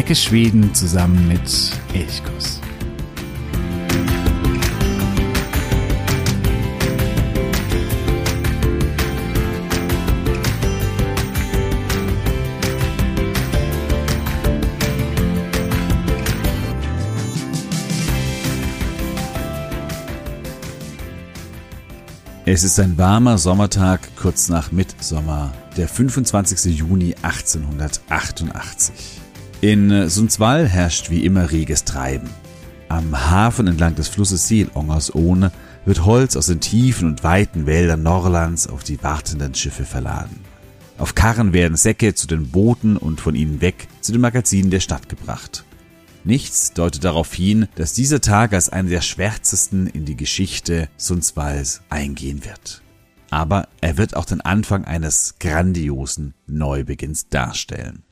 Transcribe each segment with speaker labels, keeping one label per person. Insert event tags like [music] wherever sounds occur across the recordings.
Speaker 1: Entdecke Schweden zusammen mit Elchkuss. Es ist ein warmer Sommertag kurz nach Mittsommer, der 25. Juni 1888. In Sundsvall herrscht wie immer reges Treiben. Am Hafen entlang des Flusses Selångersohn wird Holz aus den tiefen und weiten Wäldern Norlands auf die wartenden Schiffe verladen. Auf Karren werden Säcke zu den Booten und von ihnen weg zu den Magazinen der Stadt gebracht. Nichts deutet darauf hin, dass dieser Tag als einer der schwärzesten in die Geschichte Sundsvalls eingehen wird. Aber er wird auch den Anfang eines grandiosen Neubeginns darstellen.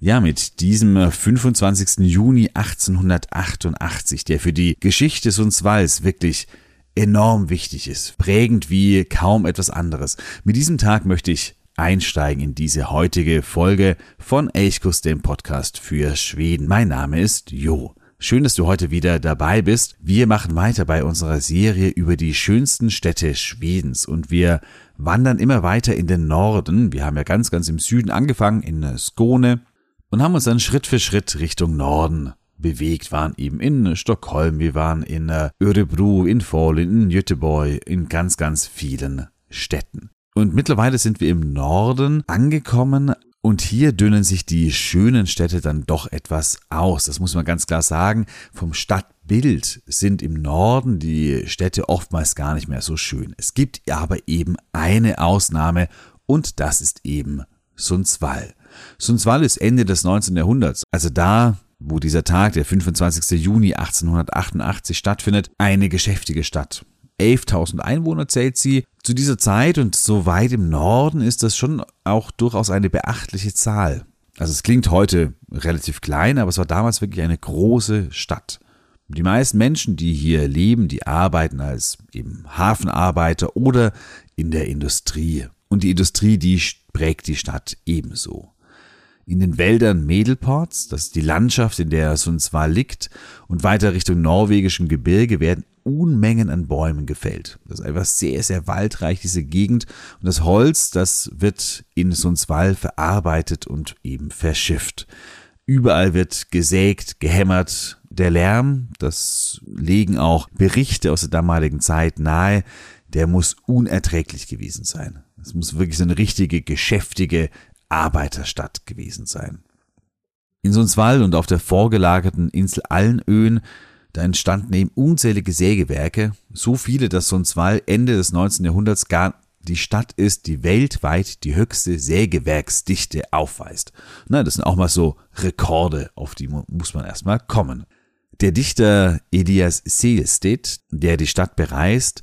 Speaker 1: Ja, mit diesem 25. Juni 1888, der für die Geschichte Sundsvalls wirklich enorm wichtig ist, prägend wie kaum etwas anderes. Mit diesem Tag möchte ich einsteigen in diese heutige Folge von Elchkus, dem Podcast für Schweden. Mein Name ist Jo. Schön, dass du heute wieder dabei bist. Wir machen weiter bei unserer Serie über die schönsten Städte Schwedens und wir wandern immer weiter in den Norden. Wir haben ja ganz, ganz im Süden angefangen, in Skåne und haben uns dann Schritt für Schritt Richtung Norden bewegt, waren eben in Stockholm, wir waren in Örebro, in Falun, in Göteborg, in ganz, ganz vielen Städten. Und mittlerweile sind wir im Norden angekommen und hier dünnen sich die schönen Städte dann doch etwas aus. Das muss man ganz klar sagen. Vom Stadtbild sind im Norden die Städte oftmals gar nicht mehr so schön. Es gibt aber eben eine Ausnahme und das ist eben Sundsvall. Sundsvall ist Ende des 19. Jahrhunderts, also da, wo dieser Tag, der 25. Juni 1888 stattfindet, eine geschäftige Stadt. 11.000 Einwohner zählt sie zu dieser Zeit und so weit im Norden ist das schon auch durchaus eine beachtliche Zahl. Also es klingt heute relativ klein, aber es war damals wirklich eine große Stadt. Die meisten Menschen, die hier leben, die arbeiten als eben Hafenarbeiter oder in der Industrie. Und die Industrie, die prägt die Stadt ebenso in den Wäldern Medelports, das ist die Landschaft, in der Sundsvall liegt, und weiter Richtung norwegischen Gebirge werden Unmengen an Bäumen gefällt. Das ist einfach sehr, sehr waldreich, diese Gegend. Und das Holz, das wird in Sundsvall verarbeitet und eben verschifft. Überall wird gesägt, gehämmert. Der Lärm, das legen auch Berichte aus der damaligen Zeit nahe, der muss unerträglich gewesen sein. Es muss wirklich so eine richtige, geschäftige Arbeiterstadt gewesen sein. In Sundsvall und auf der vorgelagerten Insel Allenöen, da entstanden eben unzählige Sägewerke, so viele, dass Sundsvall Ende des 19. Jahrhunderts gar die Stadt ist, die weltweit die höchste Sägewerksdichte aufweist. Na, das sind auch mal so Rekorde, auf die muss man erstmal kommen. Der Dichter Elias Seelstedt, der die Stadt bereist,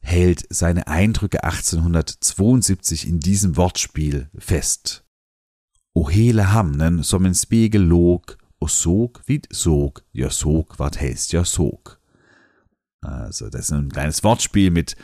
Speaker 1: hält seine Eindrücke 1872 in diesem Wortspiel fest. Och hela hamnen som en spegel låg och såg vid såg, jag såg vad helst? Jag såg. Also das ist ein kleines Wortspiel mit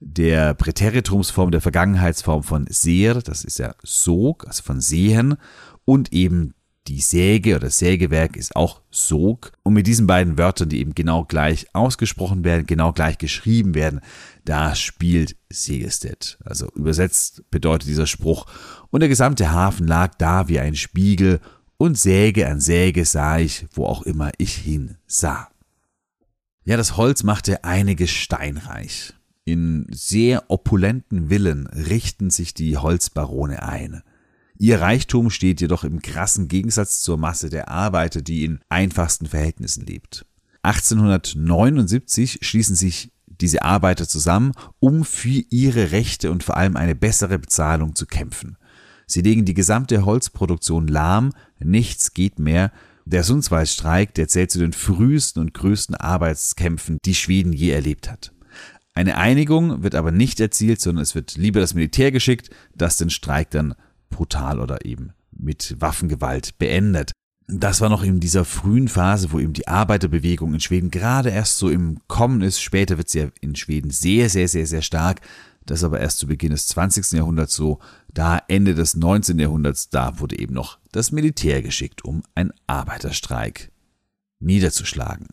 Speaker 1: der Präteritumsform, der Vergangenheitsform von seher, das ist ja sog, also von sehen, und eben die Säge oder Sägewerk ist auch sog. Und mit diesen beiden Wörtern, die eben genau gleich ausgesprochen werden, genau gleich geschrieben werden, da spielt Segestedt. Also übersetzt bedeutet dieser Spruch, und der gesamte Hafen lag da wie ein Spiegel, und Säge an Säge sah ich, wo auch immer ich hin sah. Ja, das Holz machte einiges steinreich. In sehr opulenten Villen richten sich die Holzbarone ein. Ihr Reichtum steht jedoch im krassen Gegensatz zur Masse der Arbeiter, die in einfachsten Verhältnissen lebt. 1879 schließen sich diese Arbeiter zusammen, um für ihre Rechte und vor allem eine bessere Bezahlung zu kämpfen. Sie legen die gesamte Holzproduktion lahm, nichts geht mehr. Der Sundsvallstreik, der zählt zu den frühesten und größten Arbeitskämpfen, die Schweden je erlebt hat. Eine Einigung wird aber nicht erzielt, sondern es wird lieber das Militär geschickt, das den Streik dann brutal oder eben mit Waffengewalt beendet. Das war noch in dieser frühen Phase, wo eben die Arbeiterbewegung in Schweden gerade erst so im Kommen ist. Später wird sie ja in Schweden sehr, sehr, sehr, sehr stark. Das aber erst zu Beginn des 20. Jahrhunderts so. Da Ende des 19. Jahrhunderts, da wurde eben noch das Militär geschickt, um einen Arbeiterstreik niederzuschlagen.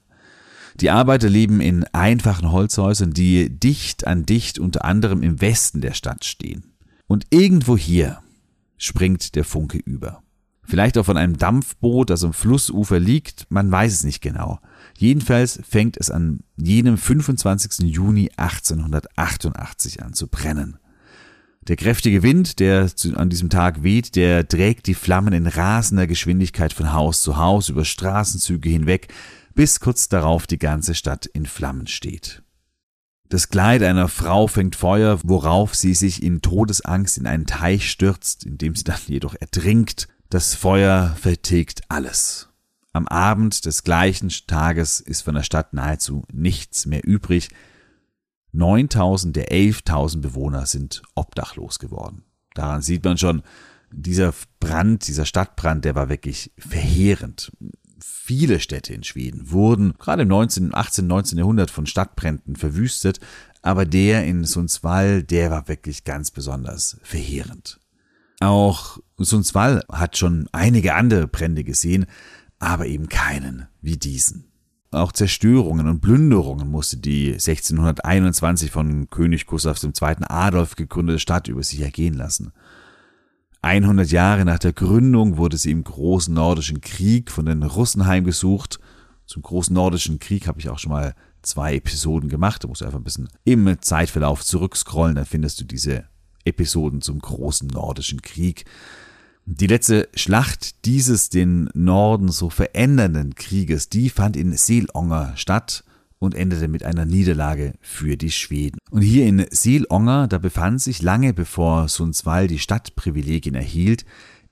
Speaker 1: Die Arbeiter leben in einfachen Holzhäusern, die dicht an dicht unter anderem im Westen der Stadt stehen. Und irgendwo hier springt der Funke über. Vielleicht auch von einem Dampfboot, das am Flussufer liegt, man weiß es nicht genau. Jedenfalls fängt es an jenem 25. Juni 1888 an zu brennen. Der kräftige Wind, der an diesem Tag weht, der trägt die Flammen in rasender Geschwindigkeit von Haus zu Haus über Straßenzüge hinweg, bis kurz darauf die ganze Stadt in Flammen steht. Das Kleid einer Frau fängt Feuer, worauf sie sich in Todesangst in einen Teich stürzt, in dem sie dann [laughs] jedoch ertrinkt. Das Feuer vertilgt alles. Am Abend des gleichen Tages ist von der Stadt nahezu nichts mehr übrig. 9000 der 11.000 Bewohner sind obdachlos geworden. Daran sieht man schon, dieser Brand, dieser Stadtbrand, der war wirklich verheerend. Viele Städte in Schweden wurden gerade im 19., 18., 19. Jahrhundert von Stadtbränden verwüstet, aber der in Sundsvall, der war wirklich ganz besonders verheerend. Auch Sundsvall hat schon einige andere Brände gesehen, aber eben keinen wie diesen. Auch Zerstörungen und Plünderungen musste die 1621 von König Gustav II. Adolf gegründete Stadt über sich ergehen lassen. 100 Jahre nach der Gründung wurde sie im Großen Nordischen Krieg von den Russen heimgesucht. Zum Großen Nordischen Krieg habe ich auch schon mal zwei Episoden gemacht. Da musst du einfach ein bisschen im Zeitverlauf zurückscrollen, dann findest du diese Episoden zum Großen Nordischen Krieg. Die letzte Schlacht dieses den Norden so verändernden Krieges, die fand in Seelonger statt und endete mit einer Niederlage für die Schweden. Und hier in Seelonger, da befand sich lange bevor Sundsvall die Stadtprivilegien erhielt,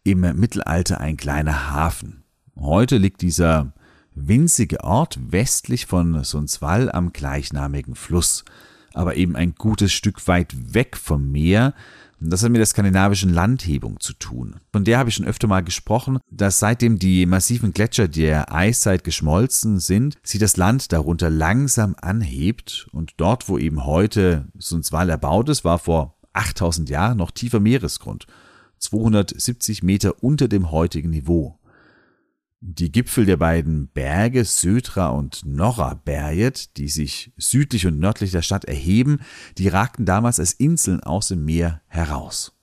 Speaker 1: im Mittelalter ein kleiner Hafen. Heute liegt dieser winzige Ort westlich von Sundsvall am gleichnamigen Fluss, aber eben ein gutes Stück weit weg vom Meer, das hat mit der skandinavischen Landhebung zu tun. Von der habe ich schon öfter mal gesprochen, dass seitdem die massiven Gletscher der Eiszeit geschmolzen sind, sich das Land darunter langsam anhebt und dort, wo eben heute Sundsvall erbaut ist, war vor 8000 Jahren noch tiefer Meeresgrund, 270 Meter unter dem heutigen Niveau. Die Gipfel der beiden Berge Södra und Norra Berget, die sich südlich und nördlich der Stadt erheben, die ragten damals als Inseln aus dem Meer heraus.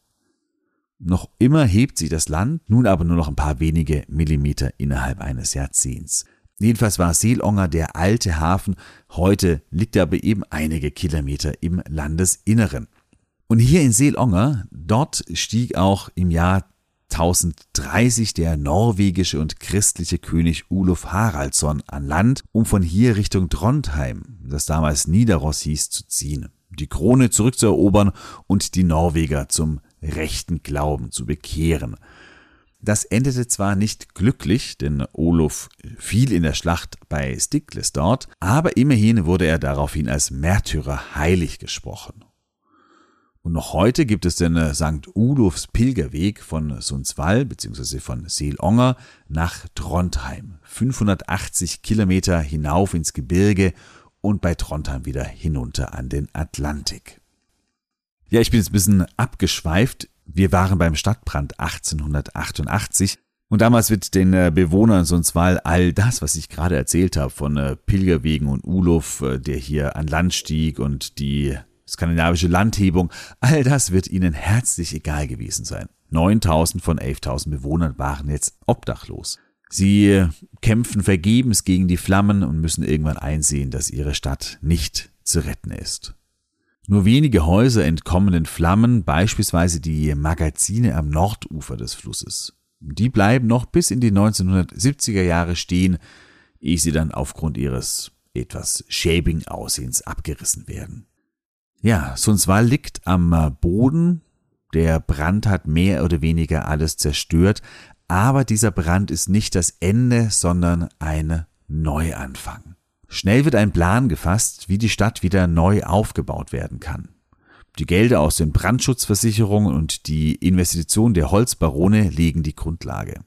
Speaker 1: Noch immer hebt sich das Land, nun aber nur noch ein paar wenige Millimeter innerhalb eines Jahrzehnts. Jedenfalls war Seelonger der alte Hafen, heute liegt er aber eben einige Kilometer im Landesinneren. Und hier in Seelonger, dort stieg auch im Jahr 1030 der norwegische und christliche König Ulof Haraldsson an Land, um von hier Richtung Trondheim, das damals Nidaros hieß, zu ziehen, die Krone zurückzuerobern und die Norweger zum rechten Glauben zu bekehren. Das endete zwar nicht glücklich, denn Olof fiel in der Schlacht bei Stiglis dort, aber immerhin wurde er daraufhin als Märtyrer heilig gesprochen. Und noch heute gibt es den äh, St. Ulofs Pilgerweg von Sundsvall bzw. von Seelonger nach Trondheim. 580 Kilometer hinauf ins Gebirge und bei Trondheim wieder hinunter an den Atlantik. Ja, ich bin jetzt ein bisschen abgeschweift. Wir waren beim Stadtbrand 1888 und damals wird den äh, Bewohnern Sundsvall all das, was ich gerade erzählt habe, von äh, Pilgerwegen und Ulof, der hier an Land stieg und die skandinavische Landhebung, all das wird ihnen herzlich egal gewesen sein. 9000 von 11.000 Bewohnern waren jetzt obdachlos. Sie kämpfen vergebens gegen die Flammen und müssen irgendwann einsehen, dass ihre Stadt nicht zu retten ist. Nur wenige Häuser entkommen den Flammen, beispielsweise die Magazine am Nordufer des Flusses. Die bleiben noch bis in die 1970er Jahre stehen, ehe sie dann aufgrund ihres etwas schäbigen Aussehens abgerissen werden. Ja, Sundsvall liegt am äh, Boden. Der Brand hat mehr oder weniger alles zerstört. Aber dieser Brand ist nicht das Ende, sondern ein Neuanfang. Schnell wird ein Plan gefasst, wie die Stadt wieder neu aufgebaut werden kann. Die Gelder aus den Brandschutzversicherungen und die Investition der Holzbarone legen die Grundlage.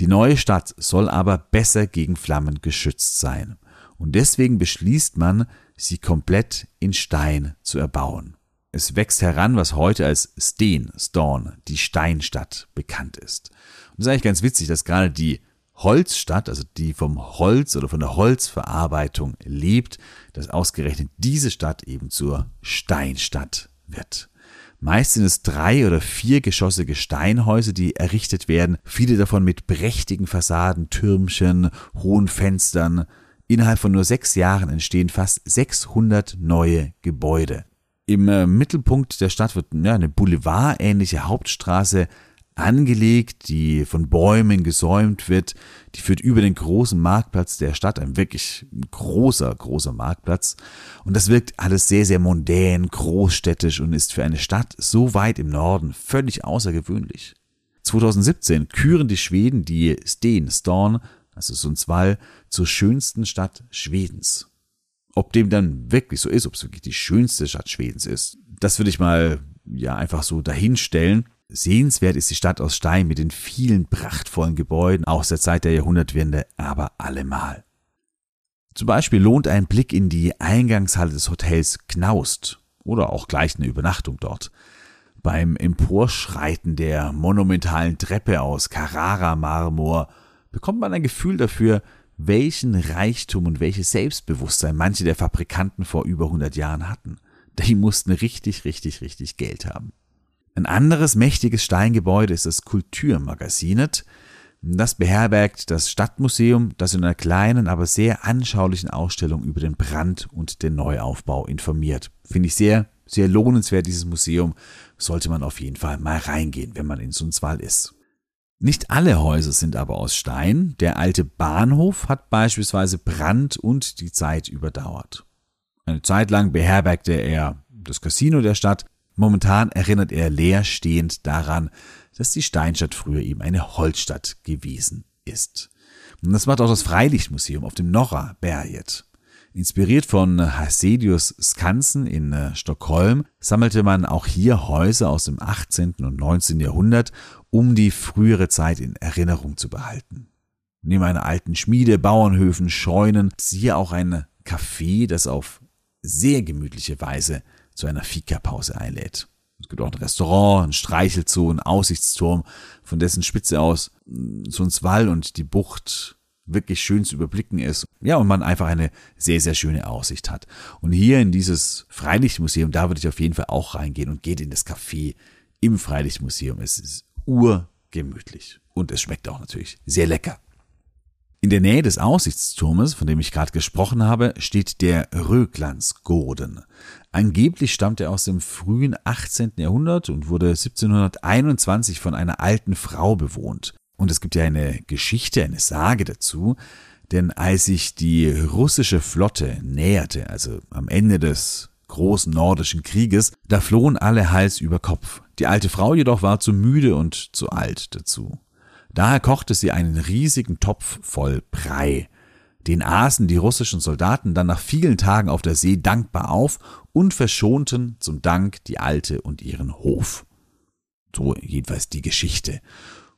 Speaker 1: Die neue Stadt soll aber besser gegen Flammen geschützt sein. Und deswegen beschließt man, sie komplett in Stein zu erbauen. Es wächst heran, was heute als Steen, Storn, die Steinstadt bekannt ist. Und das ist eigentlich ganz witzig, dass gerade die Holzstadt, also die vom Holz oder von der Holzverarbeitung lebt, dass ausgerechnet diese Stadt eben zur Steinstadt wird. Meist sind es drei oder vier geschossige Steinhäuser, die errichtet werden, viele davon mit prächtigen Fassaden, Türmchen, hohen Fenstern. Innerhalb von nur sechs Jahren entstehen fast 600 neue Gebäude. Im äh, Mittelpunkt der Stadt wird ja, eine boulevardähnliche Hauptstraße angelegt, die von Bäumen gesäumt wird. Die führt über den großen Marktplatz der Stadt, ein wirklich großer, großer Marktplatz. Und das wirkt alles sehr, sehr mondän, großstädtisch und ist für eine Stadt so weit im Norden völlig außergewöhnlich. 2017 küren die Schweden die Sten, Storn, also Sundsvall, zur schönsten Stadt Schwedens. Ob dem dann wirklich so ist, ob es wirklich die schönste Stadt Schwedens ist, das würde ich mal ja einfach so dahinstellen. Sehenswert ist die Stadt aus Stein mit den vielen prachtvollen Gebäuden aus der Zeit der Jahrhundertwende, aber allemal. Zum Beispiel lohnt ein Blick in die Eingangshalle des Hotels Knaust oder auch gleich eine Übernachtung dort. Beim Emporschreiten der monumentalen Treppe aus Carrara-Marmor bekommt man ein Gefühl dafür, welchen Reichtum und welches Selbstbewusstsein manche der Fabrikanten vor über 100 Jahren hatten. Die mussten richtig, richtig, richtig Geld haben. Ein anderes mächtiges Steingebäude ist das Kulturmagasinet. Das beherbergt das Stadtmuseum, das in einer kleinen, aber sehr anschaulichen Ausstellung über den Brand und den Neuaufbau informiert. Finde ich sehr, sehr lohnenswert, dieses Museum. Sollte man auf jeden Fall mal reingehen, wenn man in Sundsvall ist. Nicht alle Häuser sind aber aus Stein. Der alte Bahnhof hat beispielsweise Brand und die Zeit überdauert. Eine Zeit lang beherbergte er das Casino der Stadt, Momentan erinnert er leerstehend daran, dass die Steinstadt früher eben eine Holzstadt gewesen ist. Und das macht auch das Freilichtmuseum auf dem Norra Berget. Inspiriert von Hasedius Skansen in äh, Stockholm sammelte man auch hier Häuser aus dem 18. und 19. Jahrhundert, um die frühere Zeit in Erinnerung zu behalten. Neben einer alten Schmiede, Bauernhöfen, Scheunen, siehe auch ein Café, das auf sehr gemütliche Weise zu einer Fika-Pause einlädt. Es gibt auch ein Restaurant, ein Streichelzoo, ein Aussichtsturm, von dessen Spitze aus so ein Wall und die Bucht wirklich schön zu überblicken ist. Ja, und man einfach eine sehr, sehr schöne Aussicht hat. Und hier in dieses Freilichtmuseum, da würde ich auf jeden Fall auch reingehen und geht in das Café im Freilichtmuseum. Es ist urgemütlich und es schmeckt auch natürlich sehr lecker. In der Nähe des Aussichtsturmes, von dem ich gerade gesprochen habe, steht der Röglandsgurden. Angeblich stammt er aus dem frühen 18. Jahrhundert und wurde 1721 von einer alten Frau bewohnt. Und es gibt ja eine Geschichte, eine Sage dazu, denn als sich die russische Flotte näherte, also am Ende des großen nordischen Krieges, da flohen alle Hals über Kopf. Die alte Frau jedoch war zu müde und zu alt dazu. Daher kochte sie einen riesigen Topf voll Brei. Den aßen die russischen Soldaten dann nach vielen Tagen auf der See dankbar auf und verschonten zum Dank die Alte und ihren Hof. So jedenfalls die Geschichte.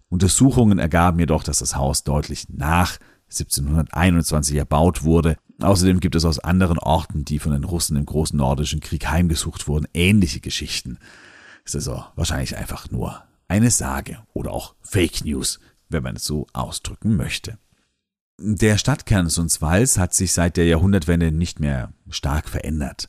Speaker 1: Untersuchungen ergaben jedoch, dass das Haus deutlich nach 1721 erbaut wurde. Außerdem gibt es aus anderen Orten, die von den Russen im Großen Nordischen Krieg heimgesucht wurden, ähnliche Geschichten. Ist also wahrscheinlich einfach nur eine Sage oder auch Fake News, wenn man es so ausdrücken möchte. Der Stadtkern Sundsvalls hat sich seit der Jahrhundertwende nicht mehr stark verändert.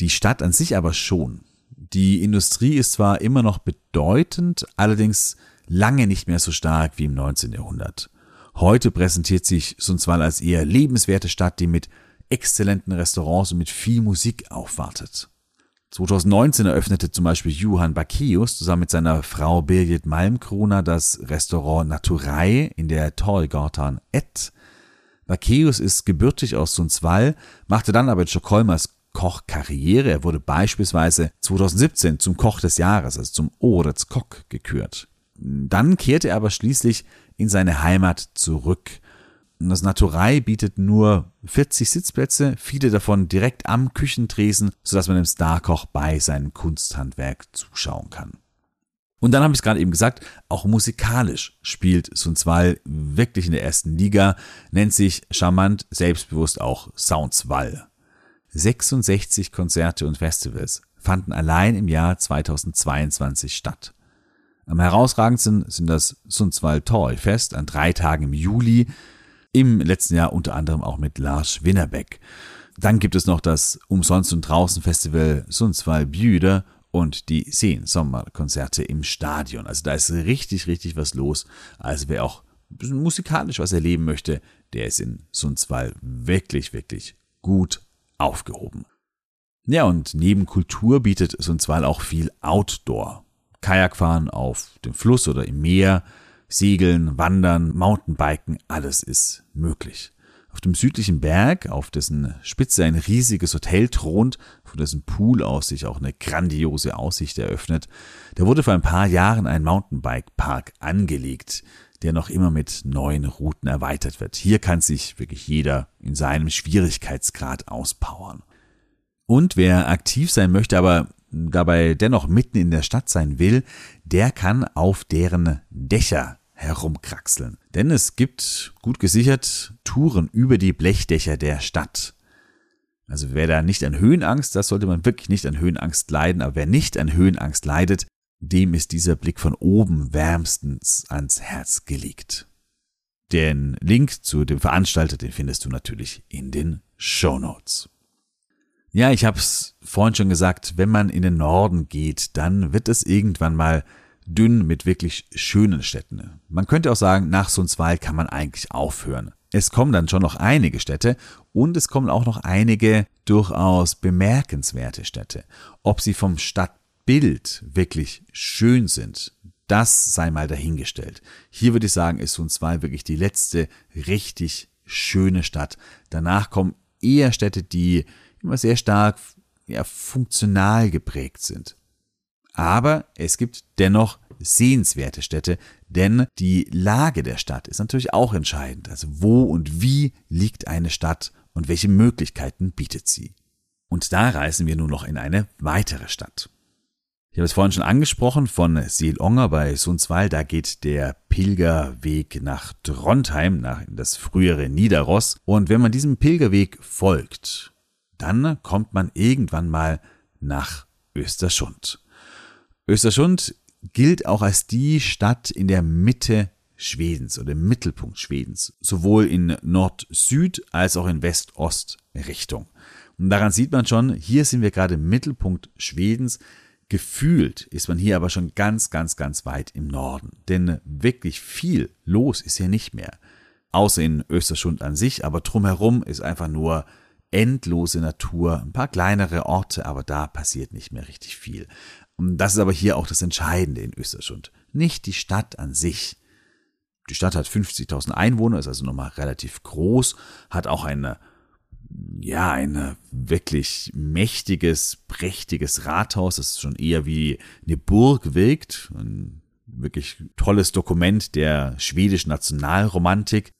Speaker 1: Die Stadt an sich aber schon. Die Industrie ist zwar immer noch bedeutend, allerdings lange nicht mehr so stark wie im 19. Jahrhundert. Heute präsentiert sich Sundsvall als eher lebenswerte Stadt, die mit exzellenten Restaurants und mit viel Musik aufwartet. 2019 eröffnete zum Beispiel Johann Bacchius zusammen mit seiner Frau Birgit Malmkrona das Restaurant Naturei in der Torgatan Et. Bacchius ist gebürtig aus Sundsvall, machte dann aber in Stockholm als Koch Karriere. Er wurde beispielsweise 2017 zum Koch des Jahres, also zum Årets Kock gekürt. Dann kehrte er aber schließlich in seine Heimat zurück das Naturei bietet nur 40 Sitzplätze, viele davon direkt am Küchentresen, sodass man dem Starkoch bei seinem Kunsthandwerk zuschauen kann. Und dann habe ich es gerade eben gesagt, auch musikalisch spielt Sundsvall wirklich in der ersten Liga, nennt sich charmant, selbstbewusst auch Soundsvall. 66 Konzerte und Festivals, fanden allein im Jahr 2022 statt. Am herausragendsten sind das Sundsvall Toy Fest an drei Tagen im Juli, im letzten Jahr unter anderem auch mit Lars Winnerbeck. Dann gibt es noch das Umsonst und Draußen Festival Sundsvall Bjüde und die Seen Sommerkonzerte im Stadion. Also da ist richtig, richtig was los. Also wer auch musikalisch was erleben möchte, der ist in Sundsvall wirklich, wirklich gut aufgehoben. Ja, und neben Kultur bietet Sundsvall auch viel Outdoor. Kajakfahren auf dem Fluss oder im Meer, Segeln, Wandern, Mountainbiken, alles ist möglich. Auf dem südlichen Berg, auf dessen Spitze ein riesiges Hotel thront, von dessen Pool aus sich auch eine grandiose Aussicht eröffnet, da wurde vor ein paar Jahren ein Mountainbike-Park angelegt, der noch immer mit neuen Routen erweitert wird. Hier kann sich wirklich jeder in seinem Schwierigkeitsgrad auspowern. Und wer aktiv sein möchte, aber dabei dennoch mitten in der Stadt sein will, der kann auf deren Dächer herumkraxeln. Denn es gibt gut gesichert Touren über die Blechdächer der Stadt. Also wer da nicht an Höhenangst, das sollte man wirklich nicht an Höhenangst leiden, aber wer nicht an Höhenangst leidet, dem ist dieser Blick von oben wärmstens ans Herz gelegt. Den Link zu dem Veranstalter, den findest du natürlich in den Show Notes. Ja, ich habe es vorhin schon gesagt, wenn man in den Norden geht, dann wird es irgendwann mal dünn mit wirklich schönen Städten. Man könnte auch sagen, nach Sundsvall kann man eigentlich aufhören. Es kommen dann schon noch einige Städte und es kommen auch noch einige durchaus bemerkenswerte Städte. Ob sie vom Stadtbild wirklich schön sind, das sei mal dahingestellt. Hier würde ich sagen, ist Sundsvall wirklich die letzte richtig schöne Stadt. Danach kommen eher Städte, die immer sehr stark ja, funktional geprägt sind. Aber es gibt dennoch sehenswerte Städte, denn die Lage der Stadt ist natürlich auch entscheidend. Also wo und wie liegt eine Stadt und welche Möglichkeiten bietet sie. Und da reisen wir nun noch in eine weitere Stadt. Ich habe es vorhin schon angesprochen, von Seelonger bei Sundsvall, da geht der Pilgerweg nach Trondheim, nach das frühere Niederross. Und wenn man diesem Pilgerweg folgt, dann kommt man irgendwann mal nach Österschund. Östersund gilt auch als die Stadt in der Mitte Schwedens oder im Mittelpunkt Schwedens, sowohl in Nord-Süd als auch in West-Ost-Richtung. Und daran sieht man schon, hier sind wir gerade im Mittelpunkt Schwedens. Gefühlt ist man hier aber schon ganz, ganz, ganz weit im Norden. Denn wirklich viel los ist hier nicht mehr. Außer in Österschund an sich, aber drumherum ist einfach nur endlose Natur, ein paar kleinere Orte, aber da passiert nicht mehr richtig viel. Und das ist aber hier auch das Entscheidende in Österschund. Nicht die Stadt an sich. Die Stadt hat 50.000 Einwohner, ist also nochmal relativ groß, hat auch eine, ja, ein wirklich mächtiges, prächtiges Rathaus, das schon eher wie eine Burg wirkt. Ein wirklich tolles Dokument der schwedischen Nationalromantik.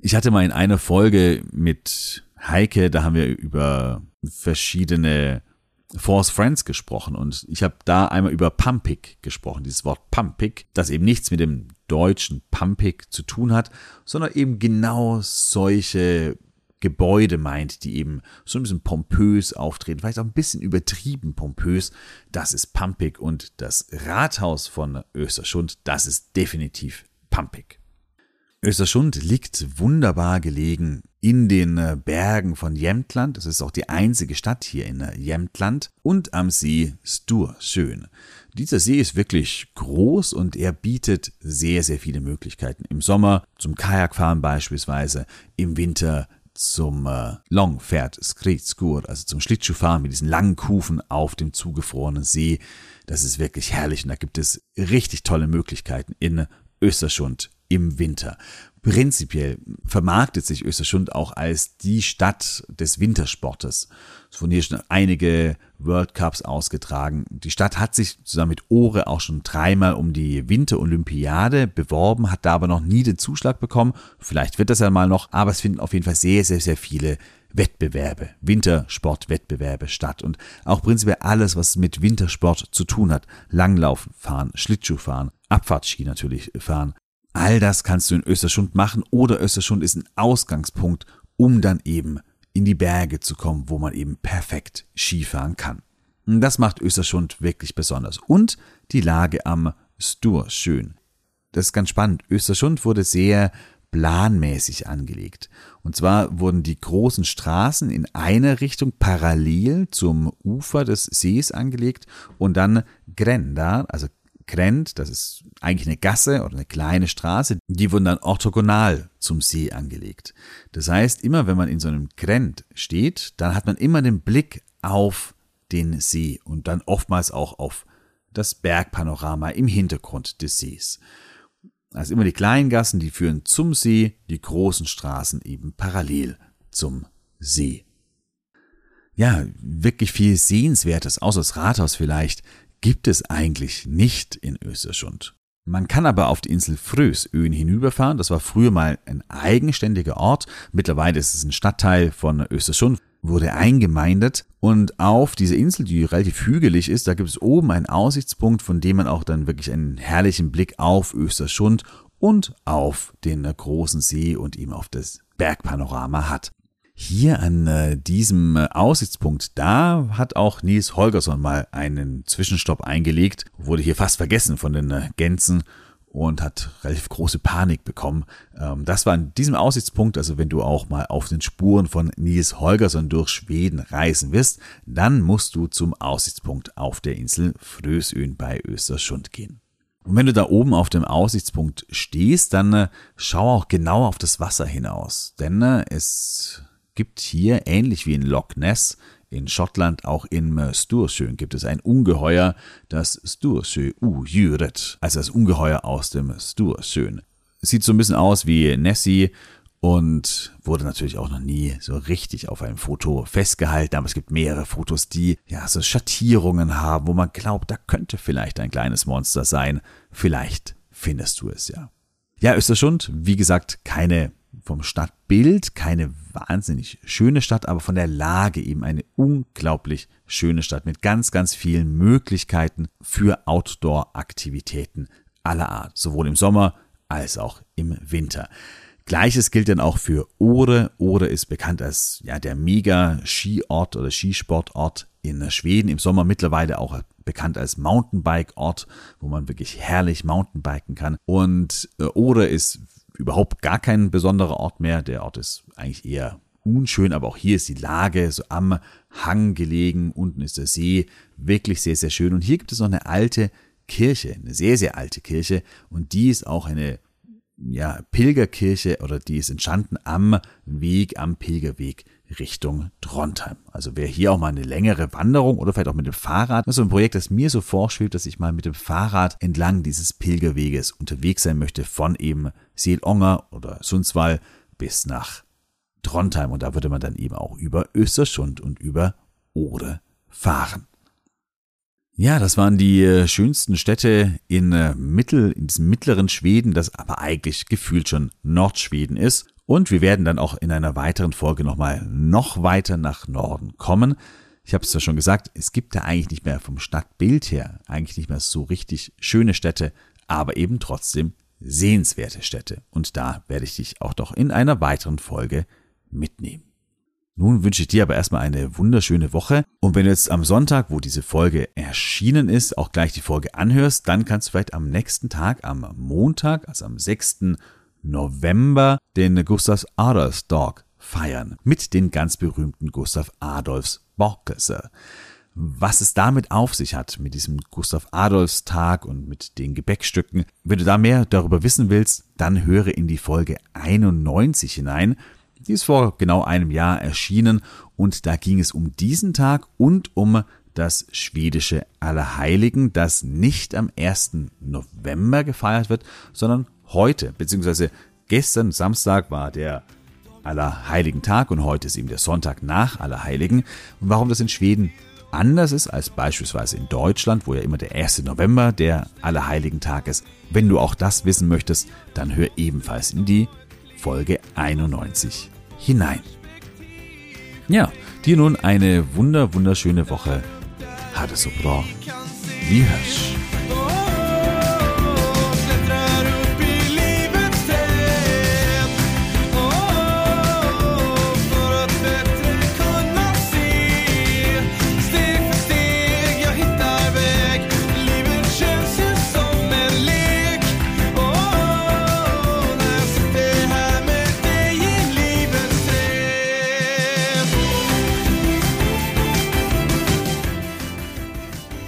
Speaker 1: Ich hatte mal in einer Folge mit Heike, da haben wir über verschiedene Force Friends gesprochen und ich habe da einmal über Pumpig gesprochen, dieses Wort Pumpig, das eben nichts mit dem deutschen Pumpig zu tun hat, sondern eben genau solche Gebäude meint, die eben so ein bisschen pompös auftreten, vielleicht auch ein bisschen übertrieben pompös. Das ist Pumpig und das Rathaus von Österschund, das ist definitiv Pumpig. Österschund liegt wunderbar gelegen in den äh, Bergen von Jämtland. Das ist auch die einzige Stadt hier in äh, Jämtland und am See Stursön. Dieser See ist wirklich groß und er bietet sehr, sehr viele Möglichkeiten. Im Sommer zum Kajakfahren beispielsweise, im Winter zum äh, Longfährt Skritskur, also zum Schlittschuhfahren mit diesen langen Kufen auf dem zugefrorenen See. Das ist wirklich herrlich und da gibt es richtig tolle Möglichkeiten in Österschund im Winter. Prinzipiell vermarktet sich Österschund auch als die Stadt des Wintersportes. Es wurden hier schon einige World Cups ausgetragen. Die Stadt hat sich zusammen mit Ore auch schon dreimal um die Winterolympiade beworben, hat da aber noch nie den Zuschlag bekommen. Vielleicht wird das ja mal noch, aber es finden auf jeden Fall sehr, sehr, sehr viele Wettbewerbe, Wintersportwettbewerbe statt und auch prinzipiell alles, was mit Wintersport zu tun hat. Langlaufen fahren, Schlittschuhfahren, Abfahrtski natürlich fahren, All das kannst du in Österschund machen oder Österschund ist ein Ausgangspunkt, um dann eben in die Berge zu kommen, wo man eben perfekt Skifahren kann. Das macht Östersund wirklich besonders. Und die Lage am Stur schön. Das ist ganz spannend. Östersund wurde sehr planmäßig angelegt. Und zwar wurden die großen Straßen in einer Richtung parallel zum Ufer des Sees angelegt und dann Grenda, also Grend, das ist eigentlich eine Gasse oder eine kleine Straße, die wurden dann orthogonal zum See angelegt. Das heißt, immer wenn man in so einem Grend steht, dann hat man immer den Blick auf den See und dann oftmals auch auf das Bergpanorama im Hintergrund des Sees. Also immer die kleinen Gassen, die führen zum See, die großen Straßen eben parallel zum See. Ja, wirklich viel Sehenswertes, außer das Rathaus vielleicht, gibt es eigentlich nicht in Österschund. Man kann aber auf die Insel Frösöen hinüberfahren. Das war früher mal ein eigenständiger Ort. Mittlerweile ist es ein Stadtteil von Österschund, wurde eingemeindet. Und auf dieser Insel, die relativ hügelig ist, da gibt es oben einen Aussichtspunkt, von dem man auch dann wirklich einen herrlichen Blick auf Österschund und auf den großen See und eben auf das Bergpanorama hat. Hier an äh, diesem äh, Aussichtspunkt, da hat auch Nils Holgersson mal einen Zwischenstopp eingelegt, wurde hier fast vergessen von den äh, Gänsen und hat relativ große Panik bekommen. Ähm, das war an diesem Aussichtspunkt, also wenn du auch mal auf den Spuren von Nils Holgersson durch Schweden reisen wirst, dann musst du zum Aussichtspunkt auf der Insel Frösön bei Österschund gehen. Und wenn du da oben auf dem Aussichtspunkt stehst, dann äh, schau auch genau auf das Wasser hinaus, denn äh, es gibt hier, ähnlich wie in Loch Ness, in Schottland, auch in Stursjön gibt es ein Ungeheuer, das Stursjö Uhyret, also das Ungeheuer aus dem Stursjön. Sieht so ein bisschen aus wie Nessie und wurde natürlich auch noch nie so richtig auf einem Foto festgehalten, aber es gibt mehrere Fotos, die ja so Schattierungen haben, wo man glaubt, da könnte vielleicht ein kleines Monster sein. Vielleicht findest du es ja. Ja, Österschund, wie gesagt, keine vom Stadtbild keine wahnsinnig schöne Stadt, aber von der Lage eben eine unglaublich schöne Stadt mit ganz, ganz vielen Möglichkeiten für Outdoor-Aktivitäten aller Art, sowohl im Sommer als auch im Winter. Gleiches gilt dann auch für Ore. Ore ist bekannt als ja, der Mega-Skiort oder Skisportort in Schweden. Im Sommer mittlerweile auch bekannt als Mountainbike-Ort, wo man wirklich herrlich Mountainbiken kann. Und äh, Ore ist überhaupt gar kein besonderer Ort mehr. Der Ort ist eigentlich eher unschön, aber auch hier ist die Lage so am Hang gelegen. Unten ist der See, wirklich sehr, sehr schön. Und hier gibt es noch eine alte Kirche, eine sehr, sehr alte Kirche. Und die ist auch eine ja, Pilgerkirche oder die ist entstanden am Weg, am Pilgerweg Richtung Trondheim. Also wer hier auch mal eine längere Wanderung oder vielleicht auch mit dem Fahrrad, das ist so ein Projekt, das mir so vorschwebt, dass ich mal mit dem Fahrrad entlang dieses Pilgerweges unterwegs sein möchte von eben Seelonger oder Sundsvall bis nach Trondheim und da würde man dann eben auch über Österschund und über Ode fahren. Ja, das waren die äh, schönsten Städte in äh, Mittel, in diesem mittleren Schweden, das aber eigentlich gefühlt schon Nordschweden ist. Und wir werden dann auch in einer weiteren Folge nochmal noch weiter nach Norden kommen. Ich habe es ja schon gesagt, es gibt da eigentlich nicht mehr vom Stadtbild her, eigentlich nicht mehr so richtig schöne Städte, aber eben trotzdem sehenswerte Städte. Und da werde ich dich auch doch in einer weiteren Folge mitnehmen. Nun wünsche ich dir aber erstmal eine wunderschöne Woche. Und wenn du jetzt am Sonntag, wo diese Folge erschienen ist, auch gleich die Folge anhörst, dann kannst du vielleicht am nächsten Tag, am Montag, also am 6. November den Gustav Adolfs Dog feiern mit den ganz berühmten Gustav Adolfs Borkese. Was es damit auf sich hat, mit diesem Gustav Adolfs Tag und mit den Gebäckstücken. Wenn du da mehr darüber wissen willst, dann höre in die Folge 91 hinein. Die ist vor genau einem Jahr erschienen und da ging es um diesen Tag und um das schwedische Allerheiligen, das nicht am 1. November gefeiert wird, sondern heute, beziehungsweise gestern Samstag war der Allerheiligen Tag und heute ist eben der Sonntag nach Allerheiligen. Und warum das in Schweden anders ist als beispielsweise in Deutschland, wo ja immer der 1. November der Allerheiligen Tag ist. Wenn du auch das wissen möchtest, dann hör ebenfalls in die Folge 91 hinein. Ja, dir nun eine wunder wunderschöne Woche. Hatte so bra. Wie hörst